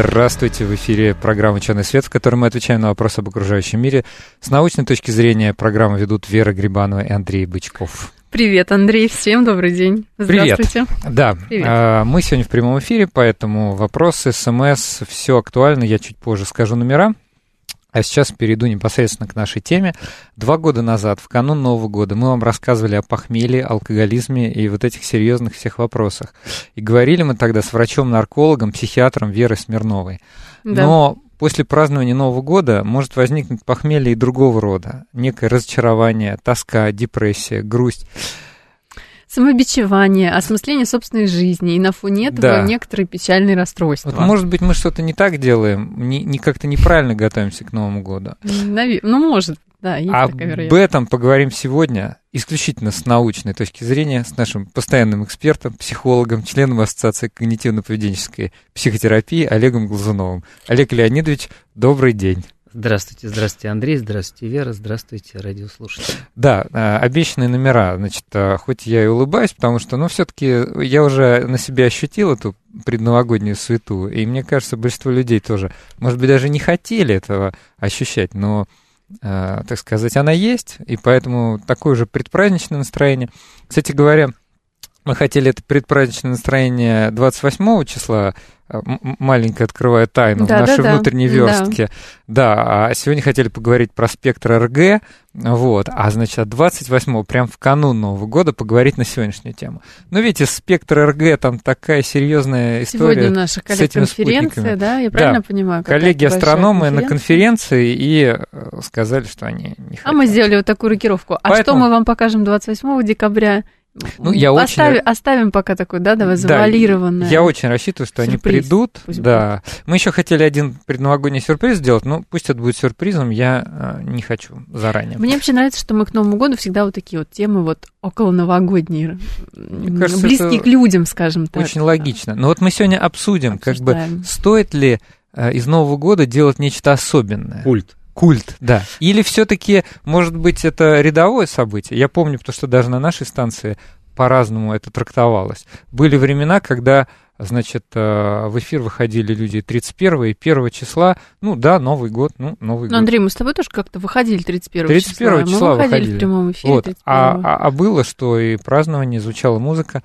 Здравствуйте, в эфире программа «Ученый свет», в которой мы отвечаем на вопросы об окружающем мире. С научной точки зрения программу ведут Вера Грибанова и Андрей Бычков. Привет, Андрей, всем добрый день. Здравствуйте. Привет. Да, Привет. А, мы сегодня в прямом эфире, поэтому вопросы, смс, все актуально. Я чуть позже скажу номера. А сейчас перейду непосредственно к нашей теме. Два года назад, в канун Нового года, мы вам рассказывали о похмелье, алкоголизме и вот этих серьезных всех вопросах. И говорили мы тогда с врачом-наркологом, психиатром Верой Смирновой. Да. Но после празднования Нового года может возникнуть похмелье и другого рода. Некое разочарование, тоска, депрессия, грусть самобичевание, осмысление собственной жизни, и на фоне этого да. некоторые печальные расстройства. Вот, может быть, мы что-то не так делаем, не, не как-то неправильно готовимся к Новому году. Навер... Ну, может, да, есть Об этом поговорим сегодня исключительно с научной точки зрения, с нашим постоянным экспертом, психологом, членом Ассоциации когнитивно-поведенческой психотерапии Олегом Глазуновым. Олег Леонидович, добрый день. Здравствуйте, здравствуйте, Андрей, здравствуйте, Вера, здравствуйте, радиослушатели. Да, а, обещанные номера, значит, а, хоть я и улыбаюсь, потому что, ну, все-таки я уже на себе ощутил эту предновогоднюю суету, и мне кажется, большинство людей тоже, может быть, даже не хотели этого ощущать, но, э, так сказать, она есть, и поэтому такое же предпраздничное настроение. Кстати говоря, мы хотели это предпраздничное настроение 28 числа Э, маленькая открывая тайну да, в нашей да, внутренней да. верстке. Да. а сегодня хотели поговорить про спектр РГ, вот, а значит, от 28-го, прям в канун Нового года, поговорить на сегодняшнюю тему. Ну, видите, спектр РГ, там такая серьезная история Сегодня наша коллег-конференция, да, я правильно да. понимаю? Коллеги-астрономы на конференции и э, сказали, что они не хотят. А мы сделали вот такую рокировку. А Поэтому... что мы вам покажем 28 декабря? Ну, я Остави, очень... Оставим пока такой, да, давай, завуалированное. Да, я очень рассчитываю, что сюрприз. они придут. Пусть да. Будет. Мы еще хотели один предновогодний сюрприз сделать, но пусть это будет сюрпризом, я э, не хочу заранее. Мне вообще нравится, что мы к Новому году всегда вот такие вот темы вот около новогодние, Мне кажется, близкие к людям, скажем так. Очень логично. Но вот мы сегодня обсудим, Обсуждаем. как бы, стоит ли э, из Нового года делать нечто особенное. Культ. Культ, да. Или все-таки, может быть, это рядовое событие? Я помню, потому что даже на нашей станции по-разному это трактовалось. Были времена, когда значит, э, в эфир выходили люди 31 и 1 числа, ну да, Новый год, ну, Новый ну, год. Андрей, мы с тобой тоже как-то выходили 31 31 числа. числа мы выходили, выходили в прямом эфире вот. А, а, а было, что и празднование, звучала музыка.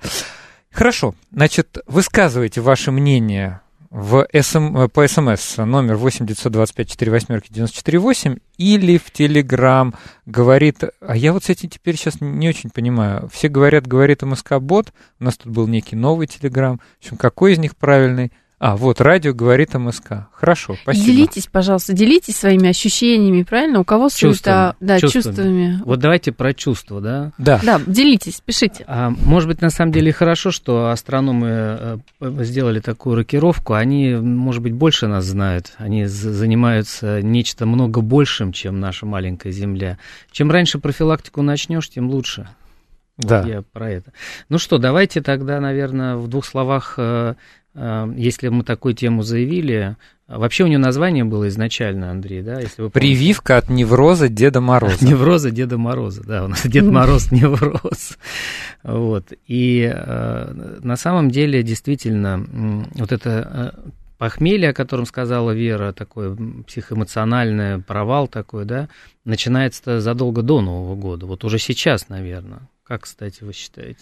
Хорошо, значит, высказывайте ваше мнение в SM, э, по СМС номер 8 925 4 восьмерки 94 8 или в Телеграм говорит, а я вот с этим теперь сейчас не очень понимаю. Все говорят, говорит МСК-бот, у нас тут был некий новый Телеграм. В общем, какой из них правильный? А, вот, радио говорит МСК. Хорошо, спасибо. Делитесь, пожалуйста, делитесь своими ощущениями, правильно? У кого суета? Да, чувствами. чувствами. Вот давайте про чувства, да? Да. Да, делитесь, пишите. А, может быть, на самом деле хорошо, что астрономы э, сделали такую рокировку. Они, может быть, больше нас знают. Они занимаются нечто много большим, чем наша маленькая Земля. Чем раньше профилактику начнешь, тем лучше. Да. Вот я про это. Ну что, давайте тогда, наверное, в двух словах э, если мы такую тему заявили, вообще у нее название было изначально, Андрей, да, если вы помните. Прививка от невроза Деда Мороза. От невроза Деда Мороза, да, у нас Дед Мороз невроз. Вот, и э, на самом деле действительно вот это э, похмелье, о котором сказала Вера, такое психоэмоциональное провал такой, да, начинается задолго до Нового года, вот уже сейчас, наверное. Как, кстати, вы считаете?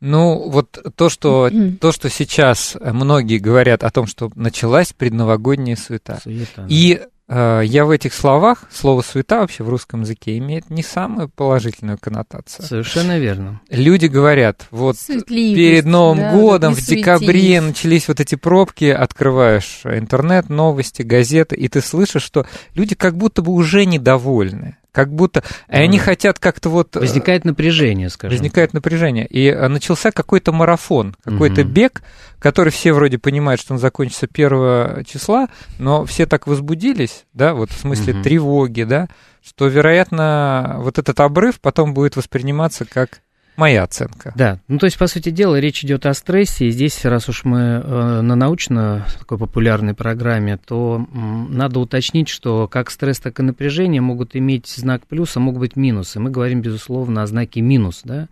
Ну, вот то, что, то, что сейчас многие говорят о том, что началась предновогодняя суета. суета И я в этих словах, слово суета вообще в русском языке имеет не самую положительную коннотацию. Совершенно верно. Люди говорят, вот перед Новым да, годом, в декабре начались вот эти пробки, открываешь интернет, новости, газеты, и ты слышишь, что люди как будто бы уже недовольны. Как будто... И они хотят как-то вот... Э, возникает напряжение, скажем. Возникает напряжение. И э, начался какой-то марафон, какой-то угу. бег, который все вроде понимают, что он закончится 1 числа, но все так возбудились, увеличилось, да, вот в смысле угу. тревоги, да, что, вероятно, вот этот обрыв потом будет восприниматься как моя оценка. Да, ну то есть, по сути дела, речь идет о стрессе, и здесь, раз уж мы э, на научно такой популярной программе, то надо уточнить, что как стресс, так и напряжение могут иметь знак плюса, могут быть минусы. Мы говорим, безусловно, о знаке минус, да,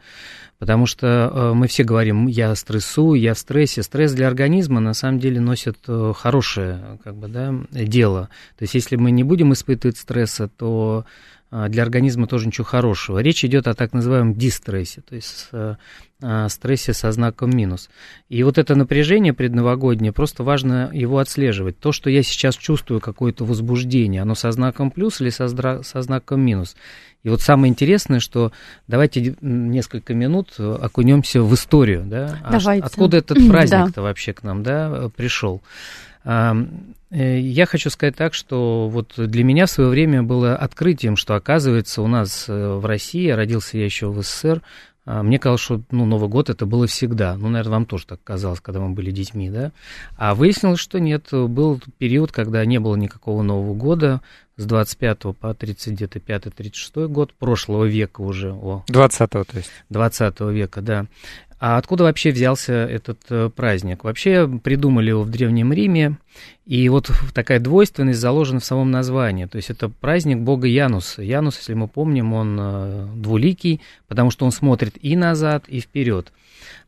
потому что э, мы все говорим, я стрессую, я в стрессе. Стресс для организма на самом деле носит э, хорошее как бы, да, дело. То есть, если мы не будем испытывать стресса, то для организма тоже ничего хорошего. Речь идет о так называемом дистрессе, то есть э, стрессе со знаком минус. И вот это напряжение предновогоднее, просто важно его отслеживать. То, что я сейчас чувствую, какое-то возбуждение, оно со знаком плюс или со, со знаком минус. И вот самое интересное, что давайте несколько минут окунемся в историю, да? А давайте. Откуда этот праздник-то да. вообще к нам, да, пришел? Э, я хочу сказать так, что вот для меня в свое время было открытием, что оказывается у нас э, в России, родился я еще в СССР, а, мне казалось, что ну, Новый год это было всегда. Ну, наверное, вам тоже так казалось, когда мы были детьми, да? А выяснилось, что нет. Был период, когда не было никакого Нового года с 25 по 30, где-то 5-36 год прошлого века уже. О, 20-го, то есть. 20 века, да. А откуда вообще взялся этот э, праздник? Вообще придумали его в Древнем Риме, и вот такая двойственность заложена в самом названии. То есть это праздник бога Януса. Янус, если мы помним, он э, двуликий, потому что он смотрит и назад, и вперед.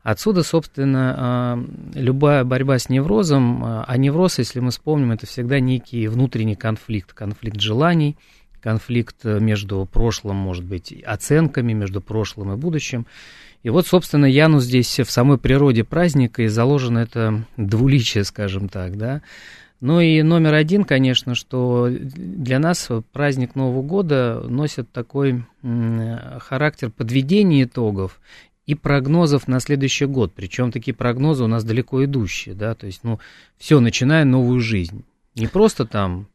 Отсюда, собственно, э, любая борьба с неврозом, а невроз, если мы вспомним, это всегда некий внутренний конфликт, конфликт желаний, конфликт между прошлым, может быть, оценками, между прошлым и будущим. И вот, собственно, Янус здесь в самой природе праздника и заложено это двуличие, скажем так, да. Ну и номер один, конечно, что для нас праздник Нового года носит такой характер подведения итогов и прогнозов на следующий год. Причем такие прогнозы у нас далеко идущие, да, то есть, ну, все, начиная новую жизнь. Не просто там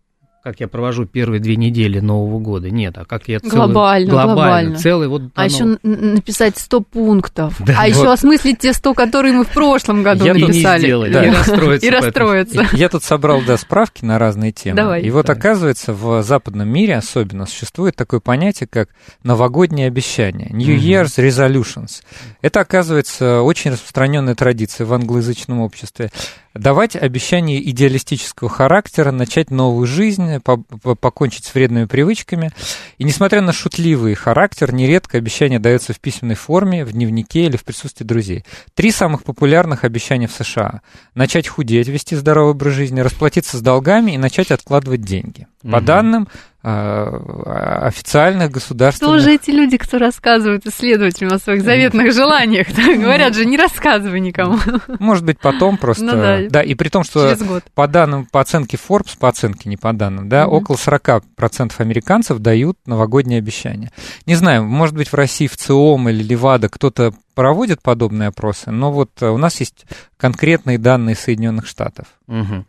как я провожу первые две недели Нового года. Нет, а как я целый... Глобально, глобально. глобально. Целый вот... А еще написать 100 пунктов. Да, а вот. еще осмыслить те 100, которые мы в прошлом году я написали. Не да. И расстроиться. И расстроиться. Я тут собрал, да, справки на разные темы. Давай. И вот оказывается, в западном мире особенно существует такое понятие, как новогоднее обещание. New Year's Resolutions. Это, оказывается, очень распространенная традиция в англоязычном обществе давать обещания идеалистического характера, начать новую жизнь, по покончить с вредными привычками. И несмотря на шутливый характер, нередко обещание дается в письменной форме, в дневнике или в присутствии друзей. Три самых популярных обещания в США. Начать худеть, вести здоровый образ жизни, расплатиться с долгами и начать откладывать деньги. По угу. данным официальных государственных... Кто же эти люди, кто рассказывают исследователям о своих заветных желаниях? Говорят же, не рассказывай никому. Может быть, потом просто... Ну, да. да, и при том, что по данным, по оценке Forbes, по оценке, не по данным, да, угу. около 40% американцев дают новогодние обещания. Не знаю, может быть, в России в ЦИОМ или Левада кто-то проводит подобные опросы, но вот у нас есть конкретные данные Соединенных Штатов. Угу.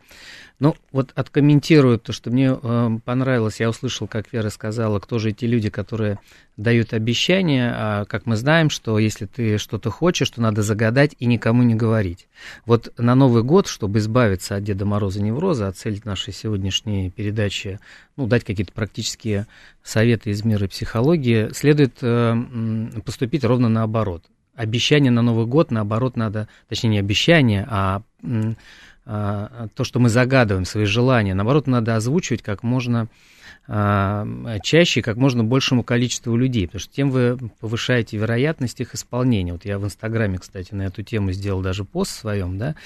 Ну, вот откомментирую то, что мне э, понравилось. Я услышал, как Вера сказала, кто же эти люди, которые дают обещания. А как мы знаем, что если ты что-то хочешь, то надо загадать и никому не говорить. Вот на Новый год, чтобы избавиться от Деда Мороза невроза, а цель нашей сегодняшней передачи, ну, дать какие-то практические советы из мира психологии, следует э, поступить ровно наоборот. Обещание на Новый год, наоборот, надо, точнее, не обещание, а то, что мы загадываем, свои желания, наоборот, надо озвучивать как можно а, чаще, как можно большему количеству людей, потому что тем вы повышаете вероятность их исполнения. Вот я в Инстаграме, кстати, на эту тему сделал даже пост в своем, да,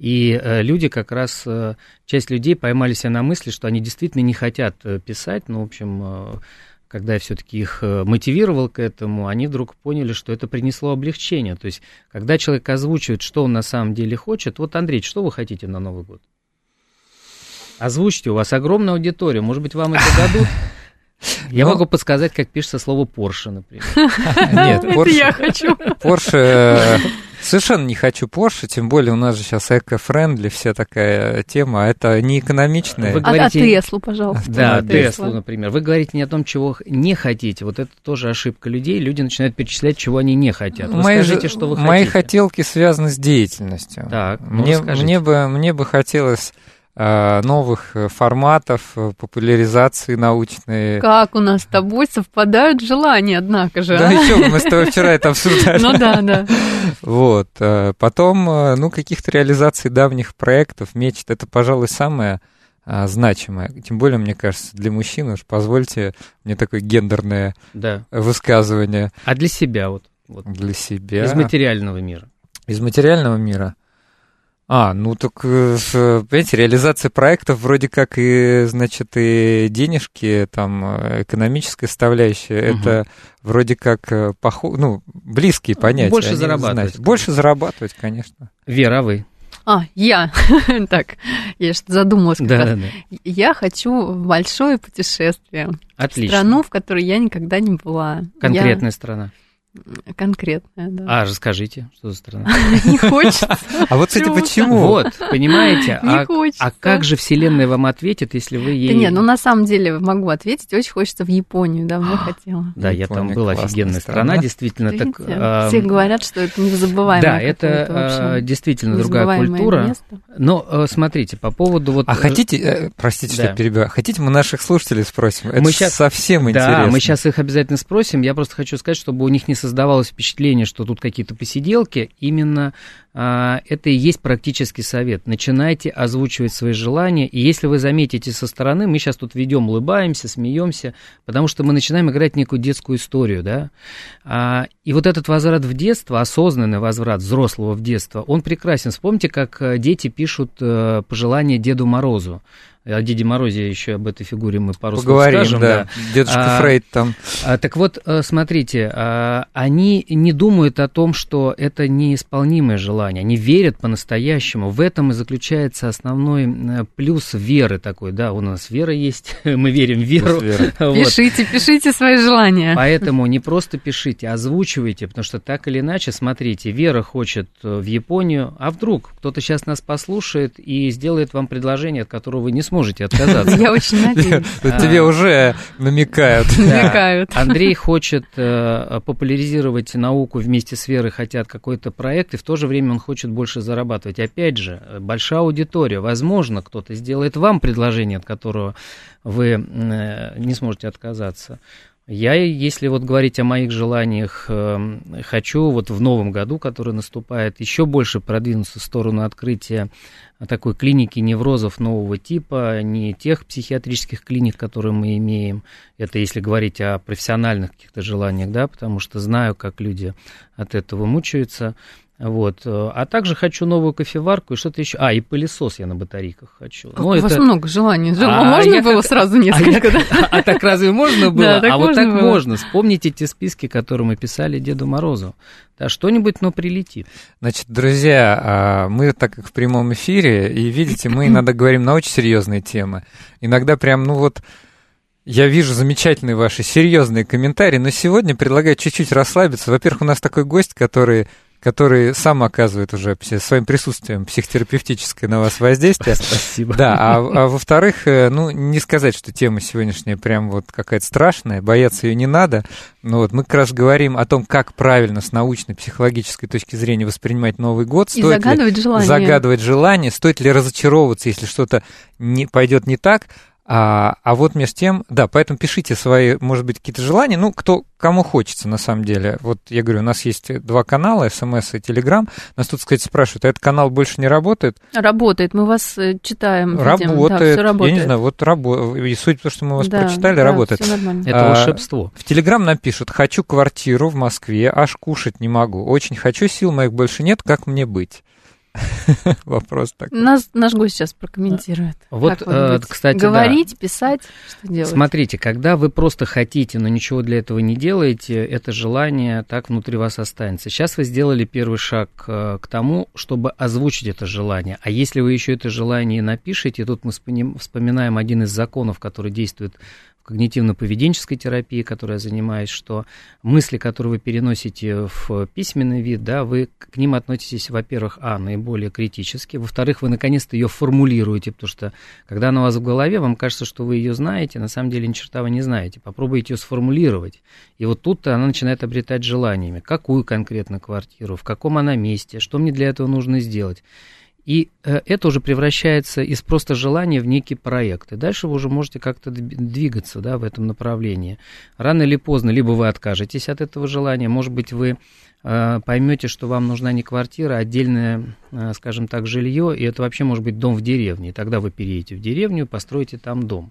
и э, люди как раз, э, часть людей поймали себя на мысли, что они действительно не хотят э, писать, ну, в общем, когда я все-таки их э, мотивировал к этому, они вдруг поняли, что это принесло облегчение. То есть, когда человек озвучивает, что он на самом деле хочет, вот, Андрей, что вы хотите на Новый год? Озвучьте, у вас огромная аудитория, может быть, вам это дадут? Я могу подсказать, как пишется слово Porsche, например. Нет, Porsche... Это я хочу. Porsche э, Совершенно не хочу Porsche, тем более у нас же сейчас эко-френдли, вся такая тема, а это не экономичная. Вы говорите... А, а Теслу, пожалуйста. Да, Теслу, например. Вы говорите не о том, чего не хотите. Вот это тоже ошибка людей. Люди начинают перечислять, чего они не хотят. Вы мои скажите, что вы Мои хотите. хотелки связаны с деятельностью. Так, ну мне, мне, бы, мне бы хотелось новых форматов, популяризации научной. Как у нас с тобой совпадают желания, однако же. Да, а? еще мы с тобой вчера это обсуждали. Ну да, да. Вот. Потом, ну, каких-то реализаций давних проектов, мечт, это, пожалуй, самое значимое. Тем более, мне кажется, для мужчин уж позвольте мне такое гендерное да. высказывание. А для себя вот, вот? Для себя. Из материального мира. Из материального мира. А, ну так, э, понимаете, реализация проектов вроде как и, значит, и денежки, там, э, экономическая составляющая, угу. это вроде как, э, похо... ну, близкие понятия. Больше зарабатывать. Больше зарабатывать, конечно. Вера, а вы? А, я. так, я что-то задумалась. Да, да, да. Я хочу в большое путешествие. Отлично. В страну, в которой я никогда не была. Конкретная я... страна. Конкретная, да. А, расскажите, что за страна? Не хочется. А вот, кстати, почему? Вот, понимаете? Не а, хочется. А как же Вселенная вам ответит, если вы ей... Да нет, ну на самом деле могу ответить. Очень хочется в Японию, давно хотела. Да, я там была офигенная страна, действительно. так. Все говорят, что это незабываемое Да, это а, действительно другая культура. Но э, смотрите, по поводу вот... А хотите, э, простите, что я перебиваю, хотите мы наших слушателей спросим? Это совсем интересно. Да, мы сейчас их обязательно спросим. Я просто хочу сказать, чтобы у них не создавалось впечатление, что тут какие-то посиделки, именно а, это и есть практический совет. Начинайте озвучивать свои желания, и если вы заметите со стороны, мы сейчас тут ведем, улыбаемся, смеемся, потому что мы начинаем играть некую детскую историю, да, а, и вот этот возврат в детство, осознанный возврат взрослого в детство, он прекрасен. Вспомните, как э, дети пишут э, пожелания Деду Морозу о Деде Морозе еще об этой фигуре мы пару Поговорим, слов скажем. Да. да. Дедушка а, Фрейд там. А, так вот, э, смотрите, а, они не думают о том, что это неисполнимое желание, они верят по-настоящему. В этом и заключается основной э, плюс веры такой, да, у нас вера есть, мы верим в веру. вот. Пишите, пишите свои желания. Поэтому не просто пишите, озвучивайте, потому что так или иначе, смотрите, Вера хочет э, в Японию, а вдруг кто-то сейчас нас послушает и сделает вам предложение, от которого вы не сможете отказаться. Я очень надеюсь. Тебе а. уже намекают. Намекают. Андрей хочет э, популяризировать науку вместе с Верой, хотят какой-то проект, и в то же время он хочет больше зарабатывать. Опять же, большая аудитория. Возможно, кто-то сделает вам предложение, от которого вы э, не сможете отказаться. Я, если вот говорить о моих желаниях, э, хочу вот в новом году, который наступает, еще больше продвинуться в сторону открытия такой клиники неврозов нового типа, не тех психиатрических клиник, которые мы имеем. Это если говорить о профессиональных каких-то желаниях, да, потому что знаю, как люди от этого мучаются. Вот. А также хочу новую кофеварку и что-то еще. А, и пылесос я на батарейках хочу. Как ну, у это... вас много желаний. А можно было как... сразу несколько, а, да? а так разве можно было? Да, а вот так было. можно. Вспомните те списки, которые мы писали Деду Морозу. Да, что-нибудь, но прилетит. Значит, друзья, а, мы так как в прямом эфире, и видите, мы иногда говорим на очень серьезные темы. Иногда прям, ну вот, я вижу замечательные ваши серьезные комментарии, но сегодня предлагаю чуть-чуть расслабиться. Во-первых, у нас такой гость, который который сам оказывает уже своим присутствием психотерапевтическое на вас воздействие. Спасибо. Да, а, а во-вторых, э, ну, не сказать, что тема сегодняшняя прям вот какая-то страшная, бояться ее не надо. Но вот мы как раз говорим о том, как правильно с научной, психологической точки зрения воспринимать Новый год. И стоит загадывать ли желание. Загадывать желание, стоит ли разочаровываться, если что-то не пойдет не так, а, а вот между тем, да, поэтому пишите свои, может быть, какие-то желания, ну, кто, кому хочется, на самом деле. Вот я говорю, у нас есть два канала, СМС и Телеграм. Нас тут, сказать, спрашивают, а этот канал больше не работает? Работает, мы вас э, читаем. Работает. Да, работает. Я не знаю, вот работает. И суть в том, что мы вас да, прочитали, да, работает. Все нормально. Это а, волшебство. В Телеграм напишут, хочу квартиру в Москве, аж кушать не могу. Очень хочу, сил моих больше нет, как мне быть? Вопрос такой. Нас, наш гость сейчас прокомментирует. Вот, э, кстати, Говорить, да. писать, что делать? Смотрите, когда вы просто хотите, но ничего для этого не делаете, это желание так внутри вас останется. Сейчас вы сделали первый шаг э, к тому, чтобы озвучить это желание. А если вы еще это желание напишете, тут мы вспоминаем один из законов, который действует когнитивно-поведенческой терапии, которой я занимаюсь, что мысли, которые вы переносите в письменный вид, да, вы к ним относитесь, во-первых, а, наиболее критически, во-вторых, вы наконец-то ее формулируете, потому что когда она у вас в голове, вам кажется, что вы ее знаете, на самом деле ни черта вы не знаете. Попробуйте ее сформулировать. И вот тут-то она начинает обретать желаниями. Какую конкретно квартиру, в каком она месте, что мне для этого нужно сделать. И э, это уже превращается из просто желания в некий проект. И дальше вы уже можете как-то двигаться да, в этом направлении. Рано или поздно, либо вы откажетесь от этого желания, может быть, вы э, поймете, что вам нужна не квартира, а отдельное, э, скажем так, жилье, и это вообще может быть дом в деревне. И тогда вы переедете в деревню, построите там дом.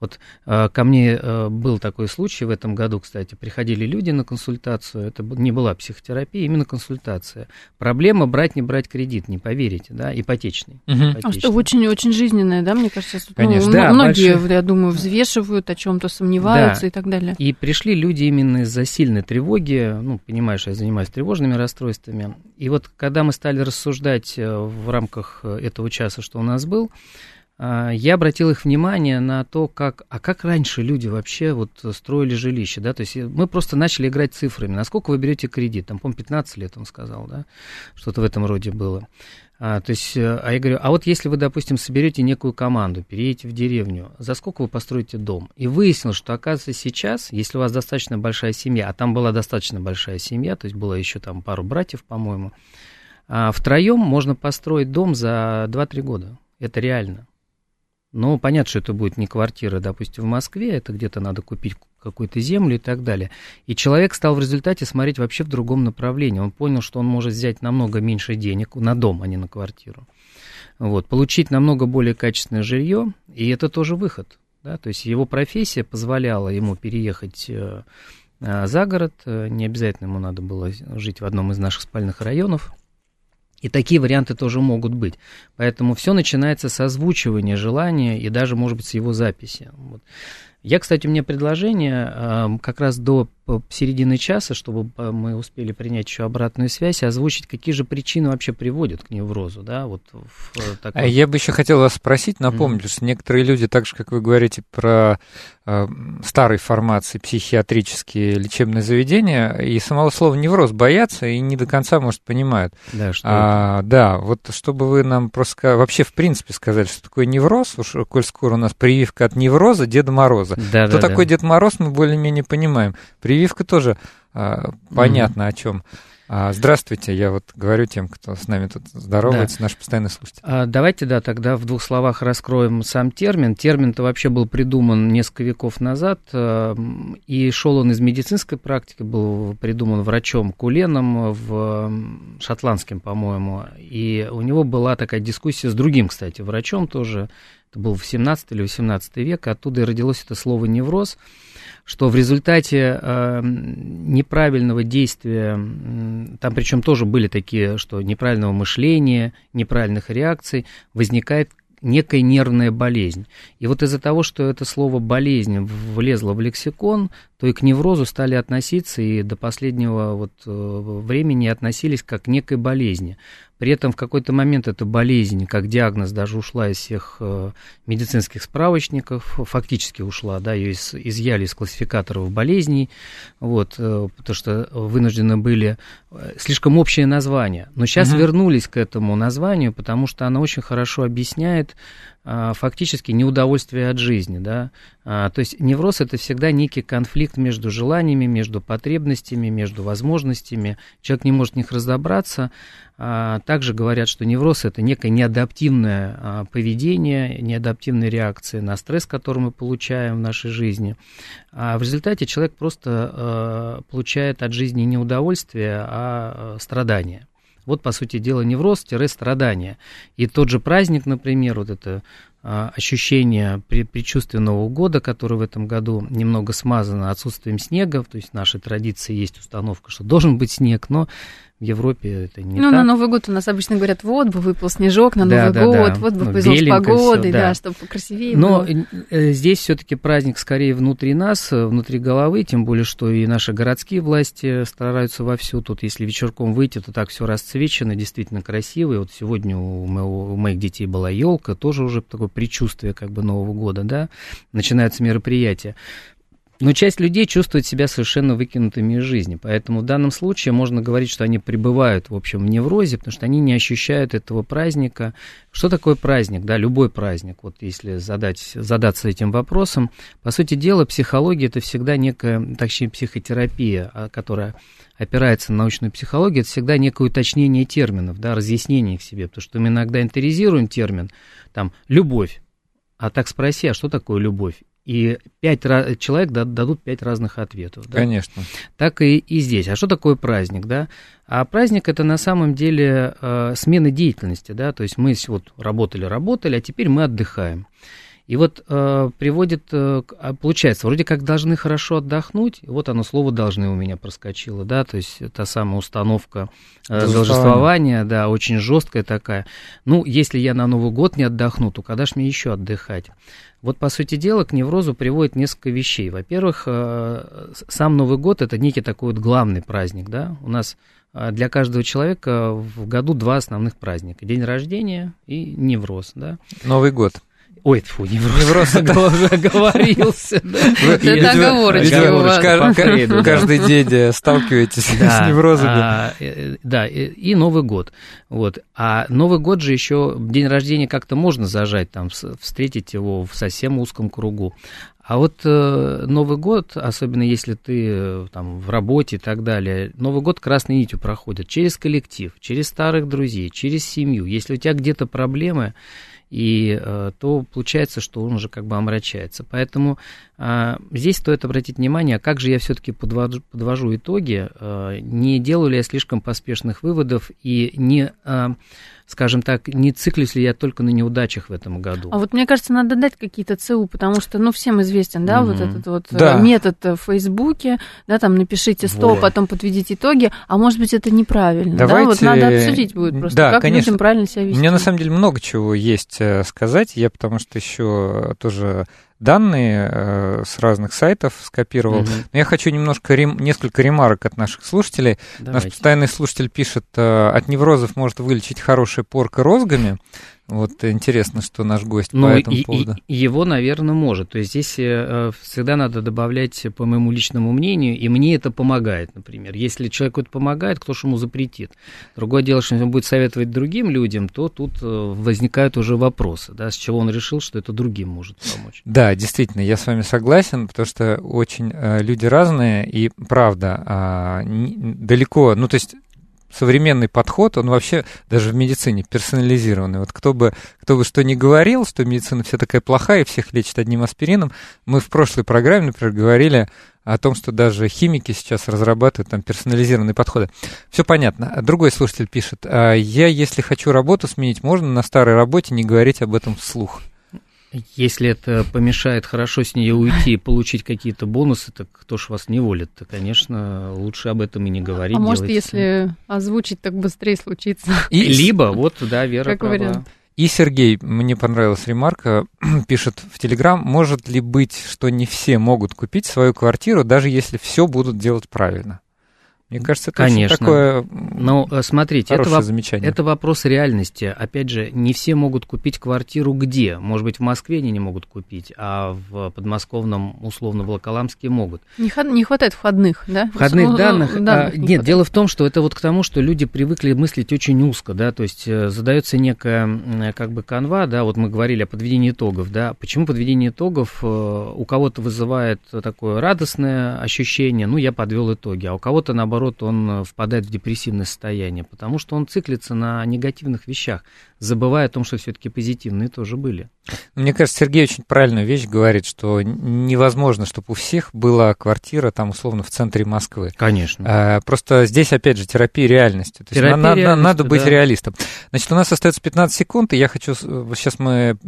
Вот э, ко мне э, был такой случай в этом году, кстати, приходили люди на консультацию, это не была психотерапия, именно консультация. Проблема брать, не брать кредит, не поверите, да, ипотечный. Угу. ипотечный. А что очень-очень жизненное, да, мне кажется, ну, Конечно. Ну, да, многие, большой... я думаю, взвешивают, о чем-то сомневаются да. и так далее. И пришли люди именно из-за сильной тревоги, ну, понимаешь, я занимаюсь тревожными расстройствами, и вот когда мы стали рассуждать э, в рамках этого часа, что у нас был, а, я обратил их внимание на то, как, а как раньше люди вообще вот строили жилище, да, то есть мы просто начали играть цифрами, насколько вы берете кредит, там, по-моему, 15 лет он сказал, да, что-то в этом роде было. А, то есть, э, а я говорю, а вот если вы, допустим, соберете некую команду, переедете в деревню, за сколько вы построите дом? И выяснилось, что, оказывается, сейчас, если у вас достаточно большая семья, а там была достаточно большая семья, то есть было еще там пару братьев, по-моему, а втроем можно построить дом за 2-3 года. Это реально. Но понятно, что это будет не квартира, допустим, в Москве, это где-то надо купить какую-то землю и так далее. И человек стал в результате смотреть вообще в другом направлении. Он понял, что он может взять намного меньше денег на дом, а не на квартиру. Вот, получить намного более качественное жилье, и это тоже выход. Да? То есть его профессия позволяла ему переехать э, э, за город, э, не обязательно ему надо было жить в одном из наших спальных районов, и такие варианты тоже могут быть. Поэтому все начинается с озвучивания желания и даже, может быть, с его записи. Вот. Я, кстати, у меня предложение как раз до середины часа, чтобы мы успели принять еще обратную связь, озвучить, какие же причины вообще приводят к неврозу, да, вот в э, такой... А я бы еще хотел вас спросить, напомнить, mm-hmm. что некоторые люди, так же, как вы говорите про э, старой формации психиатрические лечебные заведения, и самого слова невроз боятся и не до конца, может, понимают. Да, что а, Да, вот чтобы вы нам просто вообще, в принципе, сказали, что такое невроз, уж коль скоро у нас прививка от невроза Деда Мороза. Да, Кто да, такой да. Дед Мороз, мы более-менее понимаем. Прививка тоже а, понятно mm-hmm. о чем. А, здравствуйте, я вот говорю тем, кто с нами тут здоровается, да. наш постоянный слушатель. А, давайте, да, тогда в двух словах раскроем сам термин. Термин-то вообще был придуман несколько веков назад, а, и шел он из медицинской практики, был придуман врачом Куленом, в шотландским, по-моему, и у него была такая дискуссия с другим, кстати, врачом тоже, это был в 17 или 18 век, оттуда и родилось это слово «невроз», что в результате э, неправильного действия, там причем тоже были такие, что неправильного мышления, неправильных реакций, возникает некая нервная болезнь. И вот из-за того, что это слово болезнь влезло в лексикон, то и к неврозу стали относиться, и до последнего вот э, времени относились как к некой болезни. При этом в какой-то момент эта болезнь, как диагноз, даже ушла из всех э, медицинских справочников, фактически ушла, да, ее из, изъяли из классификаторов болезней, вот, э, потому что вынуждены были слишком общее название. Но сейчас угу. вернулись к этому названию, потому что оно очень хорошо объясняет фактически неудовольствие от жизни, да, а, то есть невроз это всегда некий конфликт между желаниями, между потребностями, между возможностями, человек не может в них разобраться, а, также говорят, что невроз это некое неадаптивное поведение, неадаптивная реакция на стресс, который мы получаем в нашей жизни, а в результате человек просто получает от жизни не удовольствие, а страдания. Вот, по сути дела, невроз-страдания. И тот же праздник, например, вот это а, ощущение предчувственного года, которое в этом году немного смазано отсутствием снега, то есть в нашей традиции есть установка, что должен быть снег, но в Европе это не ну, так. на Новый год у нас обычно говорят, вот бы выпал снежок на Новый да, год, да. вот бы ну, повезло с погодой, всё, да. да, чтобы красивее Но было. Э, здесь все таки праздник скорее внутри нас, э, внутри головы, тем более, что и наши городские власти стараются вовсю. Тут, если вечерком выйти, то так все расцвечено, действительно красиво. И вот сегодня у, моего, у моих детей была елка, тоже уже такое предчувствие как бы Нового года, да, начинаются мероприятия. Но часть людей чувствует себя совершенно выкинутыми из жизни. Поэтому в данном случае можно говорить, что они пребывают, в общем, в неврозе, потому что они не ощущают этого праздника. Что такое праздник? Да, любой праздник. Вот если задать, задаться этим вопросом, по сути дела, психология это всегда некая, точнее, психотерапия, а, которая опирается на научную психологию, это всегда некое уточнение терминов, да, разъяснение их себе, потому что мы иногда интеризируем термин, там, любовь, а так спроси, а что такое любовь? И пять человек дадут пять разных ответов. Да? Конечно. Так и, и здесь. А что такое праздник, да? А праздник это на самом деле э, смена деятельности, да, то есть мы вот работали, работали, а теперь мы отдыхаем. И вот э, приводит, э, а, получается, вроде как должны хорошо отдохнуть, вот оно слово «должны» у меня проскочило, да, то есть та самая установка э, должествования, да, очень жесткая такая. Ну, если я на Новый год не отдохну, то когда ж мне еще отдыхать? Вот, по сути дела, к неврозу приводит несколько вещей. Во-первых, э, сам Новый год – это некий такой вот главный праздник, да, у нас э, для каждого человека в году два основных праздника. День рождения и невроз, да. Новый год. Ой, фу, невроз, невроз оговорился. Это оговорочка Каждый день э, сталкиваетесь с неврозами. А, э, да, и Новый год. Вот. А Новый год же еще, день рождения как-то можно зажать, там, встретить его в совсем узком кругу. А вот э, Новый год, особенно если ты э, там в работе и так далее, Новый год красной нитью проходит через коллектив, через старых друзей, через семью. Если у тебя где-то проблемы, и э, то получается, что он уже как бы омрачается. Поэтому э, здесь стоит обратить внимание, как же я все-таки подвожу, подвожу итоги, э, не делаю ли я слишком поспешных выводов и не скажем так, не циклюсь ли я только на неудачах в этом году. А вот мне кажется, надо дать какие-то ЦУ, потому что, ну, всем известен, да, mm-hmm. вот этот вот э, да. метод в Фейсбуке, да, там напишите 100, вот. потом подведите итоги, а может быть это неправильно, Давайте... да, вот надо обсудить будет просто, да, как конечно. людям правильно себя вести. Мне на самом деле много чего есть э, сказать, я потому что еще тоже данные э, с разных сайтов скопировал. Угу. Но я хочу немножко рем, несколько ремарок от наших слушателей. Давайте. Наш постоянный слушатель пишет, э, от неврозов может вылечить хорошая порка розгами. Вот интересно, что наш гость ну, по этому и, поводу. И, его, наверное, может. То есть здесь э, всегда надо добавлять, по моему личному мнению, и мне это помогает, например. Если человеку это помогает, кто же ему запретит? Другое дело, что он будет советовать другим людям, то тут э, возникают уже вопросы, да, с чего он решил, что это другим может помочь. Да, действительно, я с вами согласен, потому что очень э, люди разные, и правда, э, далеко, ну то есть современный подход, он вообще даже в медицине персонализированный. Вот кто бы, кто бы что ни говорил, что медицина вся такая плохая и всех лечит одним аспирином, мы в прошлой программе, например, говорили о том, что даже химики сейчас разрабатывают там персонализированные подходы. Все понятно. Другой слушатель пишет, «А я, если хочу работу сменить, можно на старой работе не говорить об этом вслух? Если это помешает хорошо с нее уйти и получить какие-то бонусы, так кто ж вас не волит? То, конечно, лучше об этом и не говорить. А может, если озвучить, так быстрее случится. И... Либо, вот, да, Вера как права. Вариант. И Сергей, мне понравилась ремарка, пишет в Телеграм, может ли быть, что не все могут купить свою квартиру, даже если все будут делать правильно? Мне кажется, это Конечно. такое Но э, смотрите, это, замечание. это вопрос реальности. Опять же, не все могут купить квартиру где. Может быть, в Москве они не могут купить, а в подмосковном, условно, Волоколамске могут. Не, не хватает входных, да? Входных ну, данных? данных а, не нет, дело в том, что это вот к тому, что люди привыкли мыслить очень узко, да, то есть э, задается некая как бы канва, да, вот мы говорили о подведении итогов, да. Почему подведение итогов э, у кого-то вызывает такое радостное ощущение, ну, я подвел итоги, а у кого-то, наоборот, наоборот, он э, впадает в депрессивное состояние, потому что он циклится на негативных вещах, забывая о том, что все-таки позитивные тоже были. Мне кажется, Сергей очень правильную вещь говорит, что невозможно, чтобы у всех была квартира там условно в центре Москвы. Конечно. А, просто здесь, опять же, терапия реальности. То терапия есть реальности, надо быть да. реалистом. Значит, у нас остается 15 секунд, и я хочу... Сейчас мы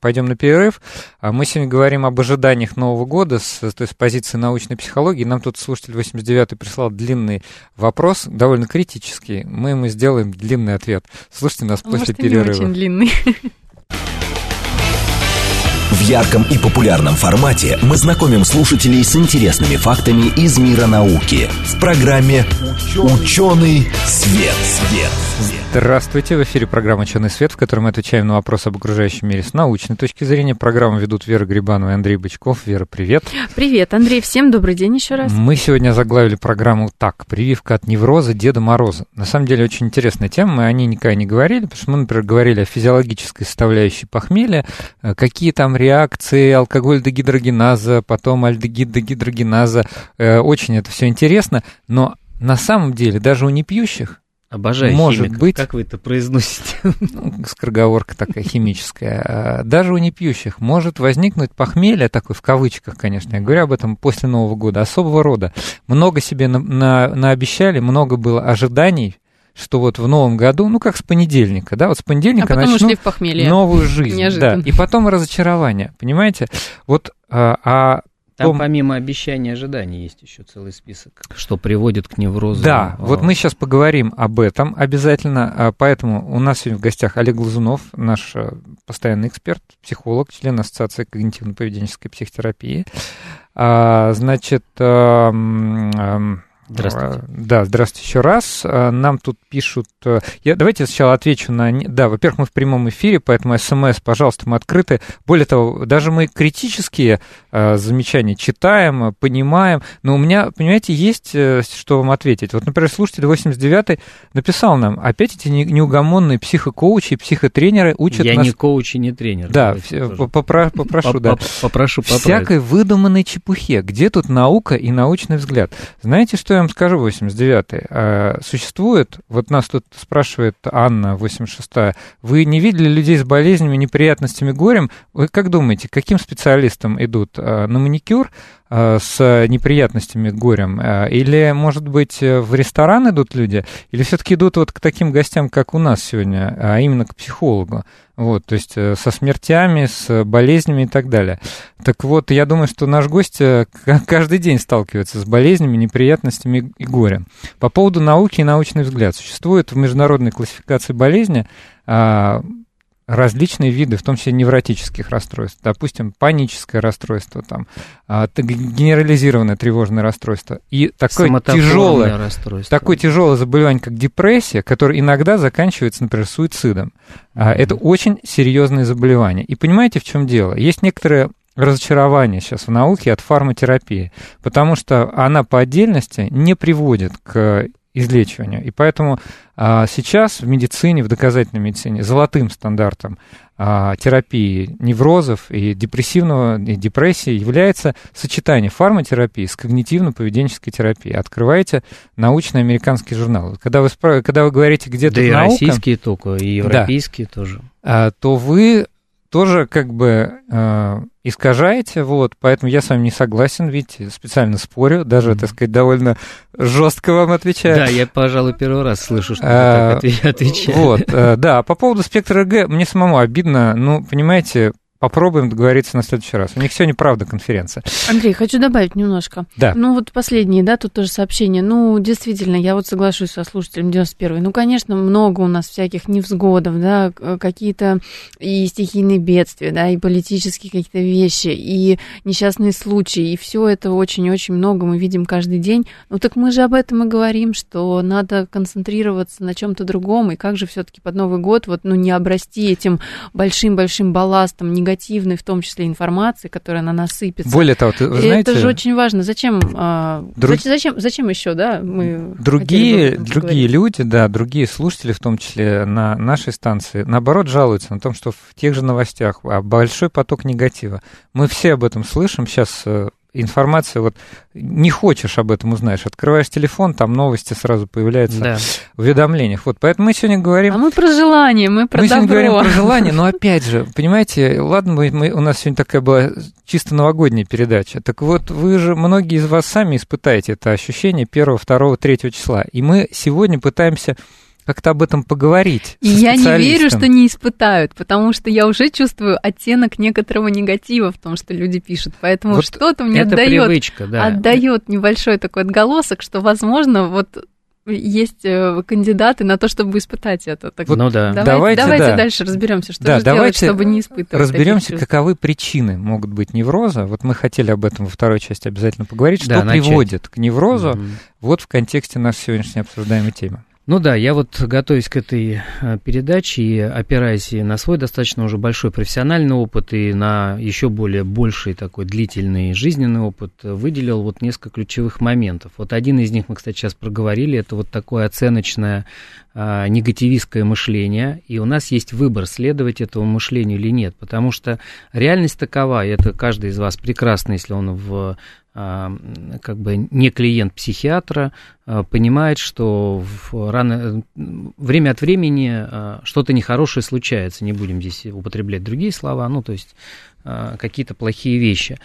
пойдем на перерыв. А мы сегодня говорим об ожиданиях Нового года с, то есть с позиции научной психологии. Нам тут слушатель 89-й прислал длинный вопрос, довольно критический. Мы ему сделаем длинный ответ. Слушайте нас Может, после перерыва. очень длинный. В ярком и популярном формате мы знакомим слушателей с интересными фактами из мира науки в программе «Ученый свет». свет. Здравствуйте, в эфире программа «Ученый свет», в которой мы отвечаем на вопросы об окружающем мире с научной точки зрения. Программу ведут Вера Грибанова и Андрей Бычков. Вера, привет. Привет, Андрей, всем добрый день еще раз. Мы сегодня заглавили программу так, прививка от невроза Деда Мороза. На самом деле очень интересная тема, мы о ней никогда не говорили, потому что мы, например, говорили о физиологической составляющей похмелья, э, какие там реакции алкоголь-дегидрогеназа, потом альдегид-дегидрогеназа. Э, очень это все интересно, но на самом деле даже у непьющих Обожаю Может химиков. быть. Как вы это произносите? Ну, скороговорка такая химическая. А, даже у непьющих может возникнуть похмелье, такое в кавычках, конечно, я говорю об этом после Нового года, особого рода. Много себе на, на, наобещали, много было ожиданий, что вот в новом году, ну как с понедельника, да, вот с понедельника а похмелье. новую жизнь, Неожиданно. да, и потом разочарование, понимаете? Вот, а, а там том... помимо обещаний и ожиданий есть еще целый список, что приводит к неврозу. Да, О. вот мы сейчас поговорим об этом обязательно, а, поэтому у нас сегодня в гостях Олег Глазунов, наш э, постоянный эксперт, психолог, член Ассоциации когнитивно-поведенческой психотерапии. А, значит, Здравствуйте. Да, здравствуйте еще раз. А, нам тут пишут... Э, я, давайте сначала отвечу на... Да, во-первых, мы в прямом эфире, поэтому смс, пожалуйста, мы открыты. Более того, даже мы критические э, замечания читаем, понимаем, но у меня, понимаете, есть э, что вам ответить. Вот, например, слушатель 89 написал нам, опять эти неугомонные психокоучи и психотренеры учат Я нас... не коуч и не тренер. Да, попрошу, да. Попрошу Всякой выдуманной чепухе. Где тут наука и научный взгляд? Знаете, что я вам скажу, 89-й. А, существует, вот нас тут спрашивает Анна, 86-я, вы не видели людей с болезнями, неприятностями, горем? Вы как думаете, каким специалистам идут? А, на маникюр? Э, с неприятностями, горем? Э, или, может быть, в ресторан идут люди? Или все-таки идут вот к таким гостям, как у нас сегодня, а именно к психологу? Вот, то есть э, со смертями, с болезнями и так далее. Так вот, я думаю, что наш гость каждый день сталкивается с болезнями, неприятностями и горем. По поводу науки и научный взгляд. Существует в международной классификации болезни а, различные виды, в том числе невротических расстройств, допустим, паническое расстройство, там, а, генерализированное тревожное расстройство и такое тяжелое, такое тяжелое заболевание, как депрессия, которое иногда заканчивается, например, суицидом. Mm-hmm. Это очень серьезные заболевания. И понимаете, в чем дело? Есть некоторые разочарование сейчас в науке от фарматерапии, потому что она по отдельности не приводит к излечиванию. И поэтому а, сейчас в медицине, в доказательной медицине, золотым стандартом а, терапии неврозов и депрессивного и депрессии является сочетание фарматерапии с когнитивно-поведенческой терапией. Открывайте научный американский журнал. Когда вы, когда вы говорите, где да тут и наука... российские только, и европейские да, тоже. А, то вы тоже как бы э, искажаете, вот, поэтому я с вами не согласен, видите, специально спорю, даже, mm-hmm. так сказать, довольно жестко вам отвечаю. Да, я, пожалуй, первый раз слышу, что а, вы так отвечаете. Вот, э, да, по поводу спектра ЭГ, мне самому обидно, ну, понимаете, Попробуем договориться на следующий раз. У них сегодня, правда, конференция. Андрей, хочу добавить немножко. Да. Ну, вот последние, да, тут тоже сообщение. Ну, действительно, я вот соглашусь со слушателем 91 Ну, конечно, много у нас всяких невзгодов, да, какие-то и стихийные бедствия, да, и политические какие-то вещи, и несчастные случаи, и все это очень-очень много мы видим каждый день. Ну, так мы же об этом и говорим, что надо концентрироваться на чем-то другом, и как же все-таки под Новый год вот, ну, не обрасти этим большим-большим балластом, не негативной, в том числе информации, которая на нас сыпется. Более того, ты, вы знаете... Это же очень важно. Зачем, а, Друг... зачем, зачем еще, да, мы... Другие, другие люди, да, другие слушатели, в том числе на нашей станции, наоборот, жалуются на том, что в тех же новостях а, большой поток негатива. Мы все об этом слышим. Сейчас э, информация, вот не хочешь об этом узнаешь, открываешь телефон, там новости сразу появляются да. в уведомлениях. Вот, поэтому мы сегодня говорим... А мы про желание, мы про Мы добро. сегодня говорим про желание, но опять же, понимаете, ладно, мы, мы, у нас сегодня такая была чисто новогодняя передача, так вот вы же, многие из вас сами испытаете это ощущение 1, 2, 3 числа, и мы сегодня пытаемся как-то об этом поговорить. И я не верю, что не испытают, потому что я уже чувствую оттенок некоторого негатива в том, что люди пишут. Поэтому вот что-то мне отдает, привычка, да. отдает небольшой такой отголосок, что, возможно, вот есть э, кандидаты на то, чтобы испытать это. Так вот, ну да. Давайте, давайте, давайте да. дальше разберемся, что да, же давайте делать, чтобы не испытывать. Разберемся, каковы причины могут быть невроза. Вот мы хотели об этом во второй части обязательно поговорить. Что да, приводит начать. к неврозу? Угу. Вот в контексте нашей сегодняшней обсуждаемой темы. Ну да, я вот готовясь к этой э, передаче и опираясь и на свой достаточно уже большой профессиональный опыт и на еще более больший такой длительный жизненный опыт, выделил вот несколько ключевых моментов. Вот один из них мы, кстати, сейчас проговорили, это вот такое оценочное а, негативистское мышление, и у нас есть выбор, следовать этому мышлению или нет, потому что реальность такова, и это каждый из вас прекрасно, если он в как бы не клиент психиатра, а, понимает, что в рано, время от времени а, что-то нехорошее случается, не будем здесь употреблять другие слова, ну, то есть какие-то плохие вещи.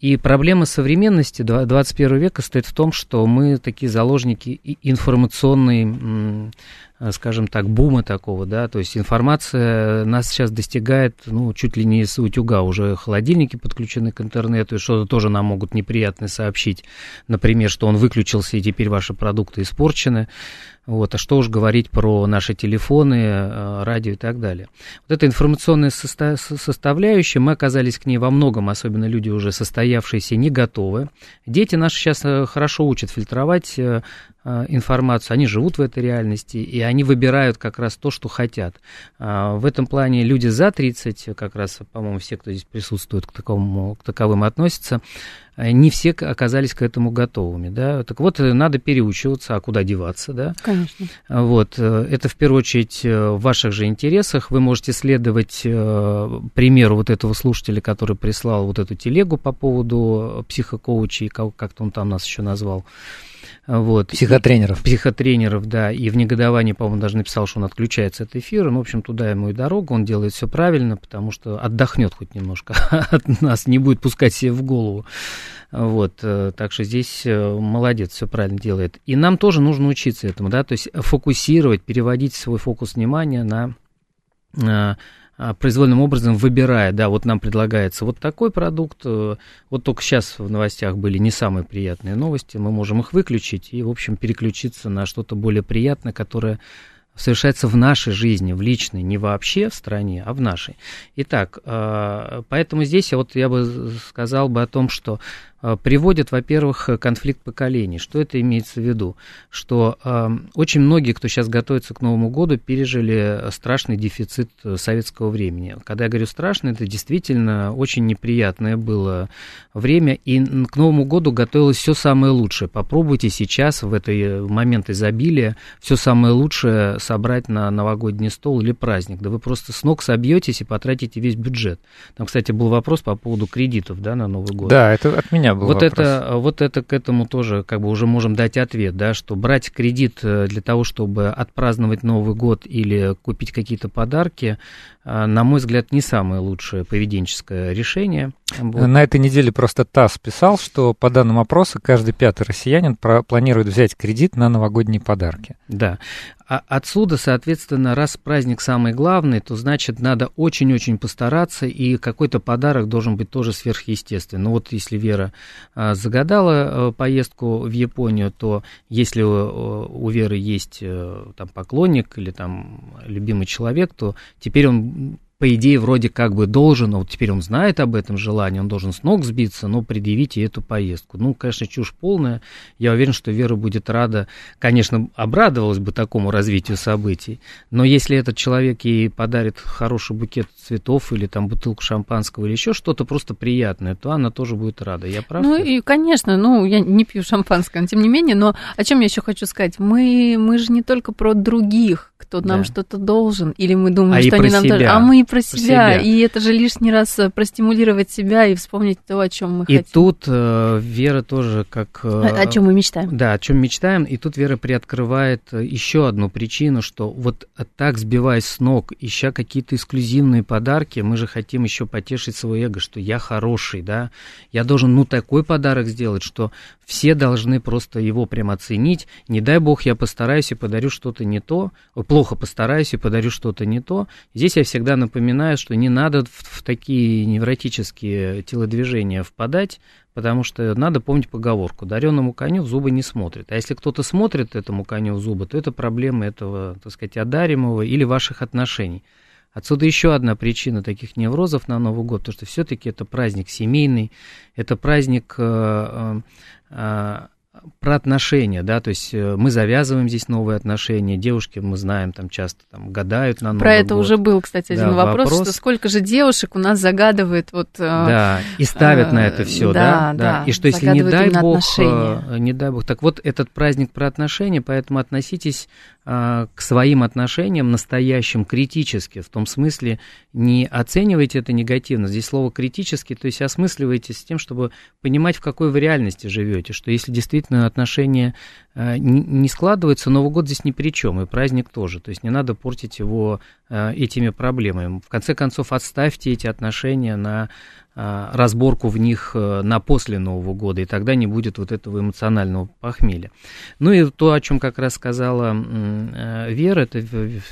И проблема современности 21 века стоит в том, что мы такие заложники информационной скажем так, бума такого, да, то есть информация нас сейчас достигает, ну, чуть ли не с утюга, уже холодильники подключены к интернету, и что-то тоже нам могут неприятно сообщить, например, что он выключился, и теперь ваши продукты испорчены, вот, а что уж говорить про наши телефоны, э, радио и так далее. Вот эта информационная состав, составляющая, мы оказались к ней во многом, особенно люди уже состоявшиеся, не готовы. Дети наши сейчас э, хорошо учат фильтровать Э, информацию, они живут в этой реальности, и они выбирают как раз то, что хотят. А, в этом плане люди за 30, как раз, по-моему, все, кто здесь присутствует, к, такому, к таковым относятся, э, не все оказались к этому готовыми, да, так вот, э, надо переучиваться, а куда деваться, да? Конечно. Вот, это в первую очередь в ваших же интересах, вы можете следовать примеру вот этого слушателя, который прислал вот эту телегу по поводу психокоучей, как-то он там нас еще назвал, вот. Психотренеров. Психотренеров, да. И в негодовании, по-моему, даже написал, что он отключается от эфира. Ну, в общем, туда ему и дорога. Он делает все правильно, потому что отдохнет хоть немножко от нас, не будет пускать себе в голову. Вот, э, так что здесь э, молодец, все правильно делает. И нам тоже нужно учиться этому, да, то есть фокусировать, переводить свой фокус внимания на э, произвольным образом выбирая, да, вот нам предлагается вот такой продукт, э, вот только сейчас в новостях были не самые приятные новости, мы можем их выключить и, в общем, переключиться на что-то более приятное, которое совершается в нашей жизни, в личной, не вообще в стране, а в нашей. Итак, а, поэтому здесь я вот я бы сказал бы о том, что а, приводит, во-первых, конфликт поколений. Что это имеется в виду? Что э, очень многие, кто сейчас готовится к Новому году, пережили страшный дефицит советского времени. Когда я говорю страшный, это действительно очень неприятное было время, и к Новому году готовилось все самое лучшее. Попробуйте сейчас, в этот момент изобилия, все самое лучшее собрать на новогодний стол или праздник. Да вы просто с ног собьетесь и потратите весь бюджет. Там, кстати, был вопрос по поводу кредитов да, на Новый год. Да, это от меня был вот вопрос. Это, вот это к этому тоже как бы уже можем дать ответ, да, что брать кредит э, для того, чтобы отпраздновать Новый год или купить какие-то подарки, э, на мой взгляд, не самое лучшее поведенческое решение. Вот. На этой неделе просто ТАСС писал, что по данным опроса каждый пятый россиянин планирует взять кредит на новогодние подарки. Да. А отсюда, соответственно, раз праздник самый главный, то значит надо очень-очень постараться, и какой-то подарок должен быть тоже сверхъестественный. Ну вот если Вера а, загадала а, поездку в Японию, то если у, у Веры есть а, там поклонник или там любимый человек, то теперь он по идее, вроде как бы должен, а вот теперь он знает об этом желании, он должен с ног сбиться, но предъявите эту поездку. Ну, конечно, чушь полная. Я уверен, что Вера будет рада, конечно, обрадовалась бы такому развитию событий, но если этот человек ей подарит хороший букет цветов или там бутылку шампанского или еще что-то просто приятное, то она тоже будет рада. Я прав? Ну, и, конечно, ну, я не пью шампанское, но тем не менее, но о чем я еще хочу сказать? Мы, мы же не только про других, кто нам да. что-то должен, или мы думаем, а что они нам должны, а мы про, про себя. И это же лишний раз э, простимулировать себя и вспомнить то, о чем мы и хотим. И тут э, Вера тоже как... Э, о, о чем мы мечтаем. Да, о чем мечтаем. И тут Вера приоткрывает э, еще одну причину, что вот так сбиваясь с ног, ища какие-то эксклюзивные подарки, мы же хотим еще потешить свое эго, что я хороший, да, я должен, ну, такой подарок сделать, что все должны просто его прям оценить. Не дай бог, я постараюсь и подарю что-то не то, плохо постараюсь и подарю что-то не то. Здесь я всегда напоминаю, напоминаю, что не надо в, в такие невротические телодвижения впадать, потому что надо помнить поговорку «дареному коню в зубы не смотрит». А если кто-то смотрит этому коню в зубы, то это проблема этого, так сказать, одаримого или ваших отношений. Отсюда еще одна причина таких неврозов на Новый год, потому что все-таки это праздник семейный, это праздник э, э, про отношения, да, то есть э, мы завязываем здесь новые отношения, девушки, мы знаем, там часто там гадают на Новый Про это год. уже был, кстати, один да, вопрос, вопрос, что сколько же девушек у нас загадывает вот... Да, и ставят э, на это все, да, да, да, и что если не дай бог, отношения. не дай бог, так вот этот праздник про отношения, поэтому относитесь к своим отношениям настоящим критически, в том смысле не оценивайте это негативно, здесь слово критически, то есть осмысливайте с тем, чтобы понимать, в какой вы реальности живете, что если действительно отношения а, не складываются, Новый год здесь ни при чем, и праздник тоже, то есть не надо портить его а, этими проблемами. В конце концов, отставьте эти отношения на а, разборку в них э, на после Нового года, и тогда не будет вот этого эмоционального похмелья. Ну и то, о чем как раз сказала э, Вера, это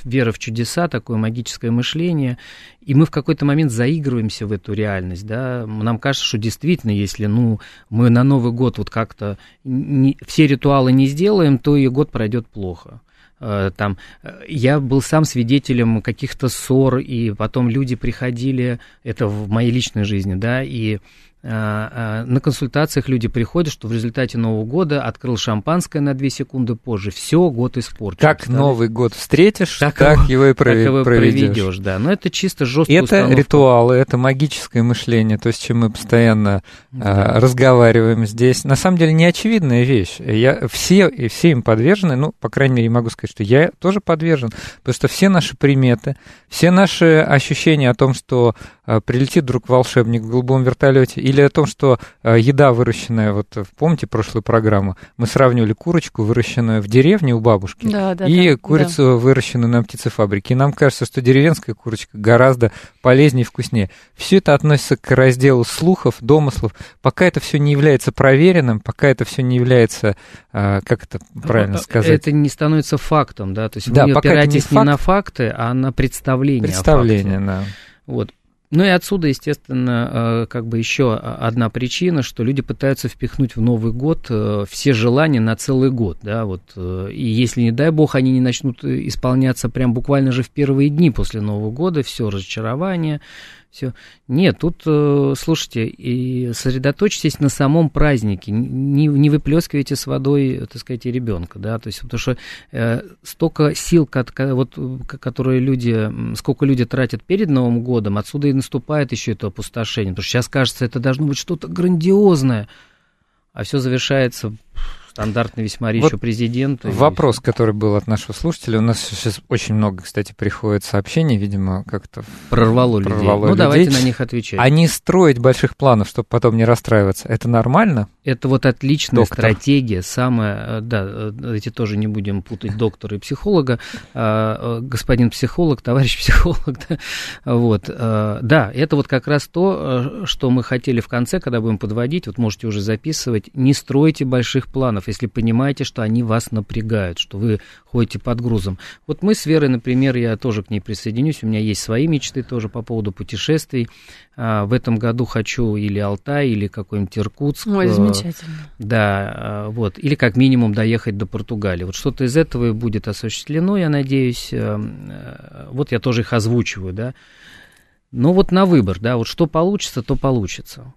вера в чудеса, такое магическое мышление, и мы в какой-то момент заигрываемся в эту реальность, да, нам кажется, что действительно, если, ну, мы на Новый год вот как-то не, все ритуалы не сделаем, то и год пройдет плохо. Э, там, э, я был сам свидетелем каких-то ссор, и потом люди приходили, это в моей личной жизни, да, и на консультациях люди приходят, что в результате Нового года открыл шампанское на 2 секунды позже. Все, год испорчен. Как? Новый год встретишь, так, так его и проведешь. Так его проведешь, да. Но это чисто жестко. Это установка. ритуалы, это магическое мышление, то, с чем мы постоянно да. а, разговариваем здесь. На самом деле неочевидная вещь. Я, все, и все им подвержены, ну, по крайней мере, могу сказать, что я тоже подвержен, потому что все наши приметы, все наши ощущения о том, что а, прилетит вдруг волшебник в голубом вертолете, или о том, что а, еда, выращенная, вот помните прошлую программу, мы сравнивали курочку, выращенную в деревне у бабушки, да, да, и да, курицу, да. выращенную на птицефабрике. И нам кажется, что деревенская курочка гораздо полезнее и вкуснее. Все это относится к разделу слухов, домыслов. Пока это все не является проверенным, пока это все не является, а, как это правильно сказать? Это не становится фактом, да, то есть да, вы опираетесь не, факт, не на факты, а на представление. Представление, да. Вот. Ну и отсюда, естественно, э, как бы еще одна причина, что люди пытаются впихнуть в Новый год э, все желания на целый год, да, вот, э, и если, не дай бог, они не начнут исполняться прям буквально же в первые дни после Нового года, все разочарование, все. Нет, тут, э, слушайте, и сосредоточьтесь на самом празднике, не, не выплескивайте с водой, так сказать, ребенка, да, то есть, потому что э, столько сил, вот, которые люди, сколько люди тратят перед Новым годом, отсюда и наступает еще это опустошение, потому что сейчас кажется, это должно быть что-то грандиозное, а все завершается Стандартный весьма речь вот президента. Вопрос, который был от нашего слушателя. У нас сейчас очень много, кстати, приходит сообщений, видимо, как-то... Прорвало, людей. Прорвало ну, людей. давайте на них отвечать. А не строить больших планов, чтобы потом не расстраиваться, это нормально? Это вот отличная Доктор. стратегия, самая... Э, да, э, эти тоже не будем путать доктора и психолога. А, э, господин психолог, товарищ психолог, да, вот. Да, это вот как раз то, что мы хотели в конце, когда будем подводить, вот можете уже записывать, не стройте больших планов клиентов, если понимаете, что они вас напрягают, что вы ходите под грузом. Вот мы с Верой, например, я тоже к ней присоединюсь, у меня есть свои мечты тоже по поводу путешествий. А, в этом году хочу или Алтай, или какой-нибудь Иркутск. Ой, замечательно. Да, а, вот, или как минимум доехать до Португалии. Вот что-то из этого будет осуществлено, я надеюсь. Э, э, вот я тоже их озвучиваю, да. Ну вот на выбор, да, вот что получится, то получится.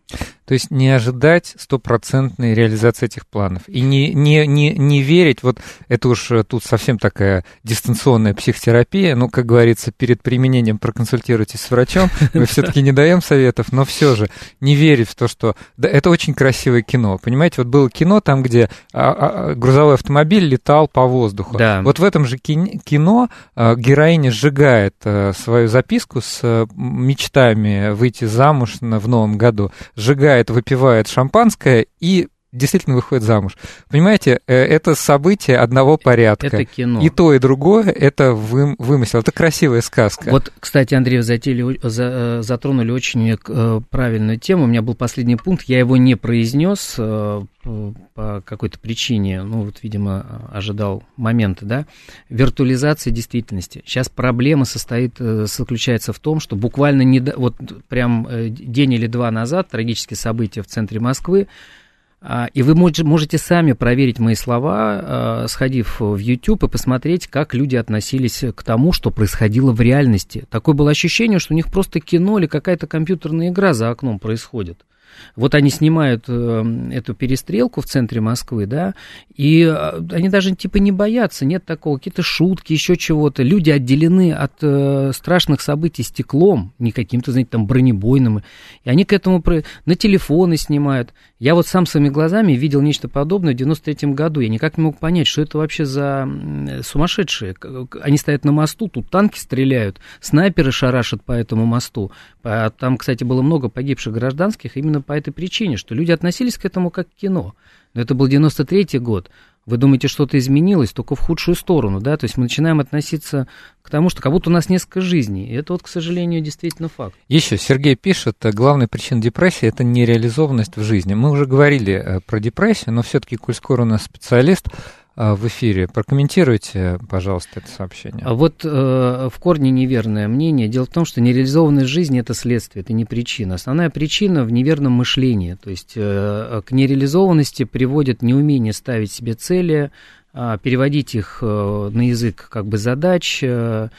То есть не ожидать стопроцентной реализации этих планов. И не, не, не, не верить, вот это уж э, тут совсем такая дистанционная психотерапия, ну, как говорится, перед применением проконсультируйтесь с врачом, мы все-таки не даем советов, но все же не верить в то, что... Да, это очень красивое кино, понимаете, вот было кино там, где а, а, грузовой автомобиль летал по воздуху. Да. Вот в этом же кино а, героиня сжигает а, свою записку с а, мечтами выйти замуж в новом году, сжигает выпивает шампанское и действительно выходит замуж. Понимаете, э, это событие одного порядка. Это кино. И то, и другое это вы, вымысел. Это красивая сказка. Вот, кстати, Андрей, затели, за, э, затронули очень э, правильную тему. У меня был последний пункт, я его не произнес по какой-то причине, ну вот, видимо, ожидал момента, да, виртуализация действительности. Сейчас проблема состоит, заключается в том, что буквально не, вот прям день или два назад трагические события в центре Москвы, и вы можете сами проверить мои слова, а, сходив в YouTube и посмотреть, как люди относились к тому, что происходило в реальности. Такое было ощущение, что у них просто кино или какая-то компьютерная игра за окном происходит. Вот они снимают э, эту перестрелку в центре Москвы, да, и э, они даже типа не боятся, нет такого, какие-то шутки, еще чего-то. Люди отделены от э, страшных событий стеклом, не каким-то, знаете, там бронебойным. И они к этому про... на телефоны снимают. Я вот сам своими глазами видел нечто подобное в 93 году. Я никак не мог понять, что это вообще за сумасшедшие. Они стоят на мосту, тут танки стреляют, снайперы шарашат по этому мосту. Там, кстати, было много погибших гражданских именно по этой причине, что люди относились к этому как к кино. Но это был 93 год. Вы думаете, что-то изменилось, только в худшую сторону, да? То есть мы начинаем относиться к тому, что как будто у нас несколько жизней. И это вот, к сожалению, действительно факт. Еще Сергей пишет, э, главная причина депрессии – это нереализованность в жизни. Мы уже говорили э, про депрессию, но все-таки, коль скоро у нас специалист, в эфире. Прокомментируйте, пожалуйста, это сообщение. А вот э, в корне неверное мнение. Дело в том, что нереализованность жизни – это следствие, это не причина. Основная причина в неверном мышлении. То есть э, к нереализованности приводит неумение ставить себе цели, э, переводить их э, на язык как бы задач, э,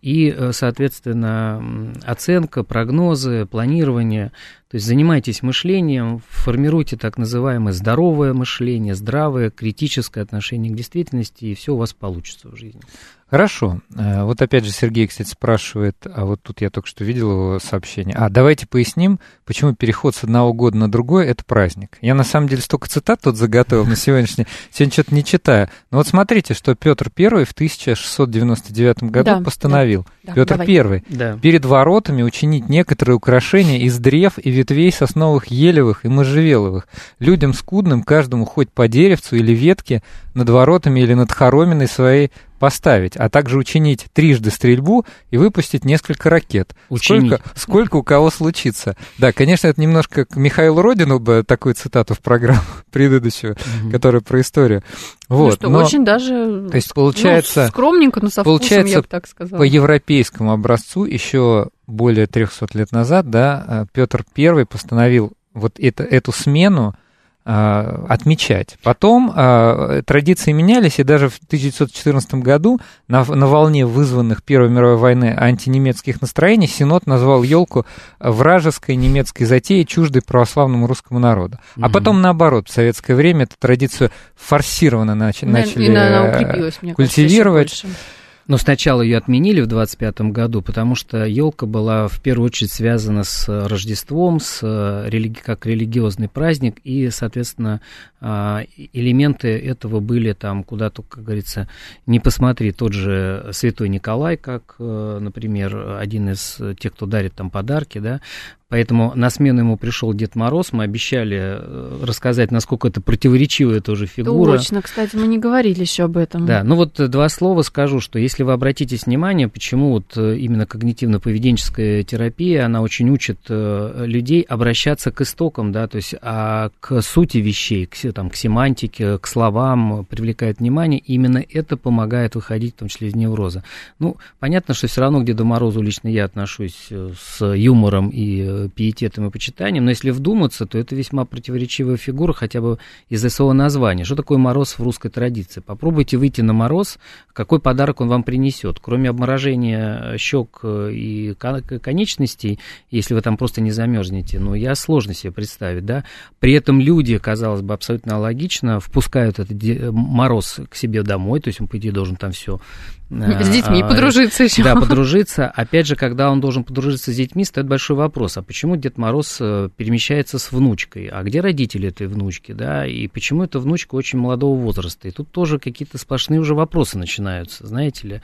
и, э, соответственно, оценка, прогнозы, планирование. То есть занимайтесь мышлением, формируйте так называемое здоровое мышление, здравое, критическое отношение к действительности, и все у вас получится в жизни. Хорошо. Э, вот опять же Сергей, кстати, спрашивает, а вот тут я только что видел его сообщение. А давайте поясним, почему переход с одного года на другой – это праздник. Я на самом деле столько цитат тут заготовил на сегодняшний, сегодня что-то не читаю. Но вот смотрите, что Петр I в 1699 году да, постановил. Да, Петр I да. перед воротами учинить некоторые украшения из древ и ветвей сосновых, елевых и можжевеловых. Людям скудным, каждому хоть по деревцу или ветке, над воротами или над хороминой своей поставить, а также учинить трижды стрельбу и выпустить несколько ракет. Учинить. Сколько, сколько у кого случится. Да, конечно, это немножко к Михаилу Родину бы такую цитату в программу предыдущую, угу. которая про историю. Вот, ну что, но, очень даже то есть получается, ну, скромненько, но со получается, вкусом, я бы так сказала. По европейскому образцу еще более 300 лет назад, да, э, Петр I постановил вот это, эту смену отмечать. Потом э, традиции менялись, и даже в 1914 году на, на волне вызванных Первой мировой войны антинемецких настроений Синод назвал елку вражеской немецкой затеей, чуждой православному русскому народу. А потом наоборот, в советское время эту традицию форсированно начали, начали э, культивировать. Кажется, но сначала ее отменили в 25 году, потому что елка была в первую очередь связана с Рождеством, с э, религи... как религиозный праздник, и, соответственно, а, элементы этого были там куда-то, как говорится, не посмотри, тот же Святой Николай, как, э, например, один из тех, кто дарит там подарки, да, Поэтому на смену ему пришел Дед Мороз. Мы обещали э, рассказать, насколько это противоречивая тоже фигура. Точно, кстати, мы не говорили еще об этом. Да, ну вот два слова скажу, что если вы обратитесь внимание, почему вот э, именно когнитивно-поведенческая терапия, она очень учит э, людей обращаться к истокам, да, то есть а к сути вещей, к, там, к семантике, к словам, привлекает внимание. И именно это помогает выходить, в том числе из невроза. Ну, понятно, что все равно к Деду Морозу лично я отношусь с юмором и пиететом и почитанием, но если вдуматься, то это весьма противоречивая фигура хотя бы из-за своего названия. Что такое мороз в русской традиции? Попробуйте выйти на мороз, какой подарок он вам принесет. Кроме обморожения щек и конечностей, если вы там просто не замерзнете, ну, я сложно себе представить, да. При этом люди, казалось бы, абсолютно логично, впускают этот мороз к себе домой, то есть он, по идее, должен там все с детьми а, подружиться еще. Да, подружиться. Опять же, когда он должен подружиться с детьми, стоит большой вопрос, а почему Дед Мороз э, перемещается с внучкой? А где родители этой внучки, да? И почему эта внучка очень молодого возраста? И тут тоже какие-то сплошные уже вопросы начинаются, знаете ли.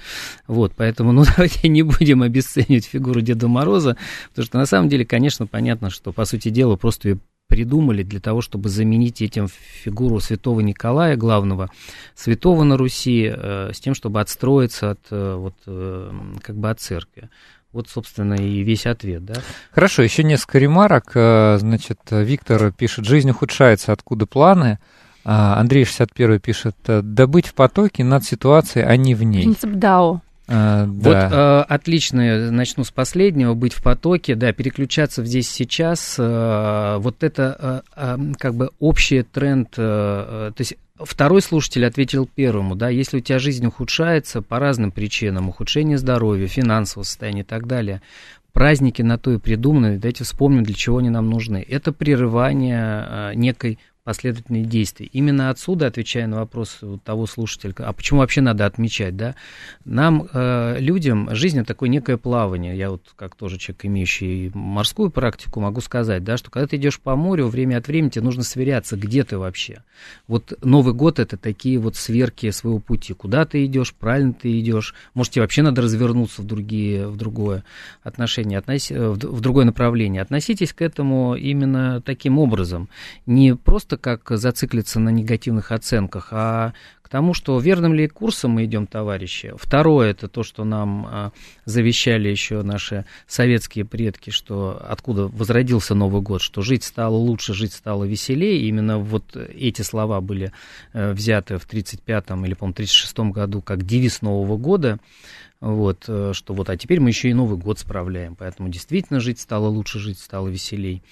Вот, поэтому, ну, давайте не будем обесценивать фигуру Деда Мороза, потому что на самом деле, конечно, понятно, что, по сути дела, просто ее придумали для того, чтобы заменить этим фигуру святого Николая, главного святого на Руси, э, с тем, чтобы отстроиться от, э, вот, э, как бы от церкви. Вот, собственно, и весь ответ, да. Хорошо, еще несколько ремарок. Значит, Виктор пишет, жизнь ухудшается, откуда планы? А, Андрей 61 пишет, добыть в потоке над ситуацией, а не в ней. Принцип Дао. А, да. Вот э, отлично, начну с последнего, быть в потоке, да, переключаться здесь сейчас, э, вот это э, э, как бы общий тренд, э, то есть Второй слушатель ответил первому, да, если у тебя жизнь ухудшается по разным причинам, ухудшение здоровья, финансового состояния и так далее, праздники на то и придуманы, давайте вспомним, для чего они нам нужны. Это прерывание а, некой последовательные действия. Именно отсюда, отвечая на вопрос того слушателя, а почему вообще надо отмечать, да, нам, э, людям, жизнь это такое некое плавание. Я вот, как тоже человек, имеющий морскую практику, могу сказать, да, что когда ты идешь по морю, время от времени тебе нужно сверяться, где ты вообще. Вот Новый год это такие вот сверки своего пути. Куда ты идешь, правильно ты идешь. Может, тебе вообще надо развернуться в, другие, в другое отношение, относи, в, в другое направление. Относитесь к этому именно таким образом. Не просто как зациклиться на негативных оценках, а к тому, что верным ли курсом мы идем, товарищи. Второе, это то, что нам а, завещали еще наши советские предки, что откуда возродился Новый год, что жить стало лучше, жить стало веселее. Именно вот эти слова были э, взяты в 35-м или, по-моему, 36-м году как девиз Нового года. Вот, э, что вот, а теперь мы еще и Новый год справляем, поэтому действительно жить стало лучше, жить стало веселей.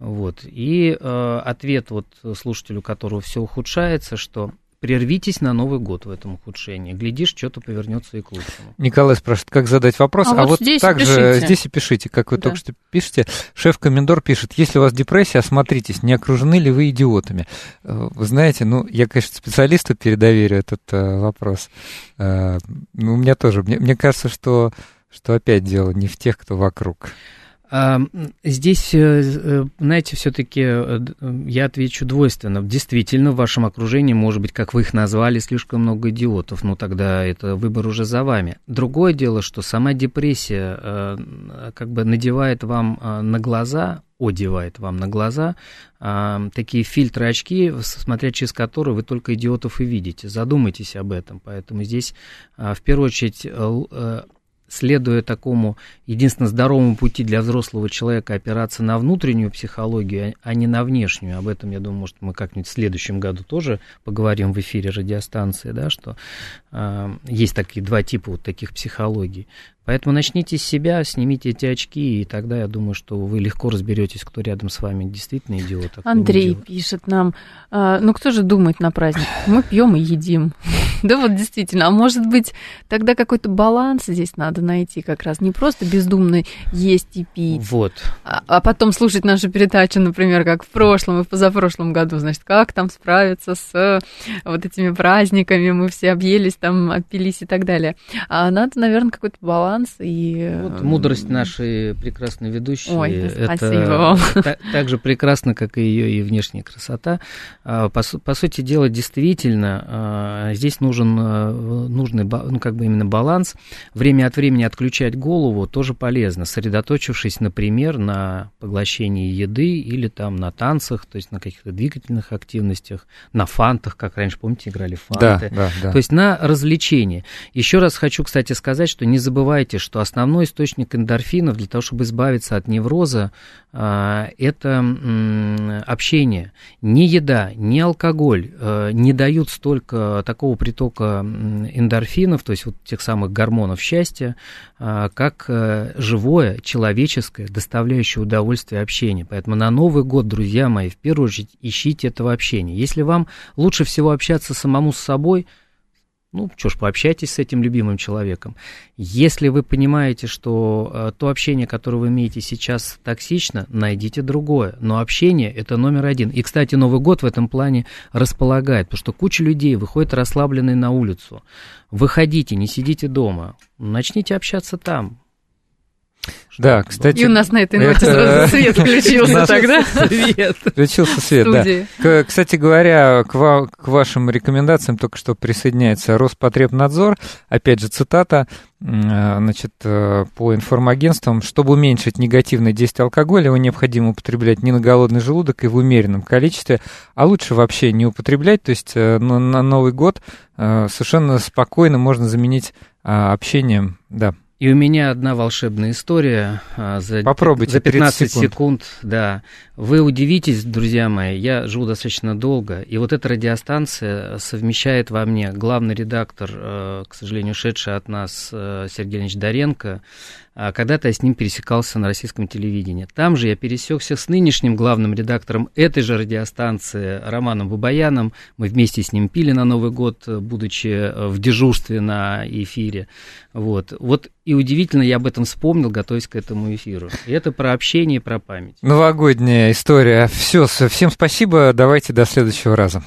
Вот. И э, ответ вот слушателю, которого все ухудшается, что прервитесь на Новый год в этом ухудшении. Глядишь, что-то повернется и к лучшему. Николай спрашивает, как задать вопрос. А, а вот, здесь также пишите. здесь и пишите, как вы да. только что пишете. Шеф-комендор пишет, если у вас депрессия, осмотритесь, не окружены ли вы идиотами. Э, вы знаете, ну, я, конечно, специалисту передоверю этот э, вопрос. Э, ну, у меня тоже. Мне, мне кажется, что, что опять дело не в тех, кто вокруг. Здесь, э, э, знаете, все-таки э, я отвечу двойственно. Действительно, в вашем окружении, может быть, как вы их назвали, слишком много идиотов, но тогда это выбор уже за вами. Другое дело, что сама депрессия как бы надевает вам на глаза, одевает вам на глаза такие фильтры очки, смотря через которые вы только идиотов и видите. Задумайтесь об этом. Поэтому здесь в первую очередь следуя такому единственно здоровому пути для взрослого человека опираться на внутреннюю психологию, а не на внешнюю. Об этом, я думаю, может, мы как-нибудь в следующем году тоже поговорим в эфире радиостанции, да, что э, есть такие два типа вот таких психологий. Поэтому начните с себя, снимите эти очки, и тогда я думаю, что вы легко разберетесь, кто рядом с вами действительно идиот. А Андрей пишет нам, а, ну кто же думает на праздник? Мы пьем и едим. да вот действительно, а может быть тогда какой-то баланс здесь надо найти как раз, не просто бездумно есть и пить, вот. а, а потом слушать нашу передачу, например, как в прошлом и в позапрошлом году, значит, как там справиться с вот этими праздниками, мы все объелись, там, опились и так далее. А надо, наверное, какой-то баланс баланс и... Вот мудрость нашей прекрасной ведущей. Ой, это спасибо вам. Так, так же прекрасна, как и ее и внешняя красота. А, по, по сути дела, действительно, а, здесь нужен а, нужный, ну, как бы именно баланс. Время от времени отключать голову тоже полезно, сосредоточившись, например, на поглощении еды или там на танцах, то есть на каких-то двигательных активностях, на фантах, как раньше, помните, играли фанты. Да, да, да. То есть на развлечение. Еще раз хочу, кстати, сказать, что не забывайте забывайте, что основной источник эндорфинов для того, чтобы избавиться от невроза, а, это общение. Ни еда, ни алкоголь э, не дают столько такого притока эндорфинов, то есть вот тех самых гормонов счастья, а, как э, живое, человеческое, доставляющее удовольствие общение. Поэтому на Новый год, друзья мои, в первую очередь ищите этого общения. Если вам лучше всего общаться самому с собой – ну, что ж, пообщайтесь с этим любимым человеком. Если вы понимаете, что э, то общение, которое вы имеете сейчас, токсично, найдите другое. Но общение – это номер один. И, кстати, Новый год в этом плане располагает, потому что куча людей выходит расслабленные на улицу. Выходите, не сидите дома. Начните общаться там. Да, кстати... И у нас на этой ноте сразу свет включился тогда. Свет. Включился свет, да. Кстати говоря, к вашим рекомендациям только что присоединяется Роспотребнадзор. Опять же, цитата значит, э, по информагентствам, чтобы уменьшить негативное действие алкоголя, его необходимо употреблять не на голодный желудок и в умеренном количестве, а лучше вообще не употреблять. То есть э, на Новый год э, совершенно спокойно можно заменить а, общением, да, и у меня одна волшебная история а, за, Попробуйте, за 15 секунд. секунд. Да. Вы удивитесь, друзья мои, я живу достаточно долго, и вот эта радиостанция совмещает во мне главный редактор, э, к сожалению, ушедший от нас э, Сергей Ильич Доренко, когда-то я с ним пересекался на российском телевидении. Там же я пересекся с нынешним главным редактором этой же радиостанции Романом Бабаяном. Мы вместе с ним пили на Новый год, будучи в дежурстве на эфире. Вот. вот и и удивительно, я об этом вспомнил, готовясь к этому эфиру. И это про общение, про память. Новогодняя история. Все, всем спасибо. Давайте до следующего раза.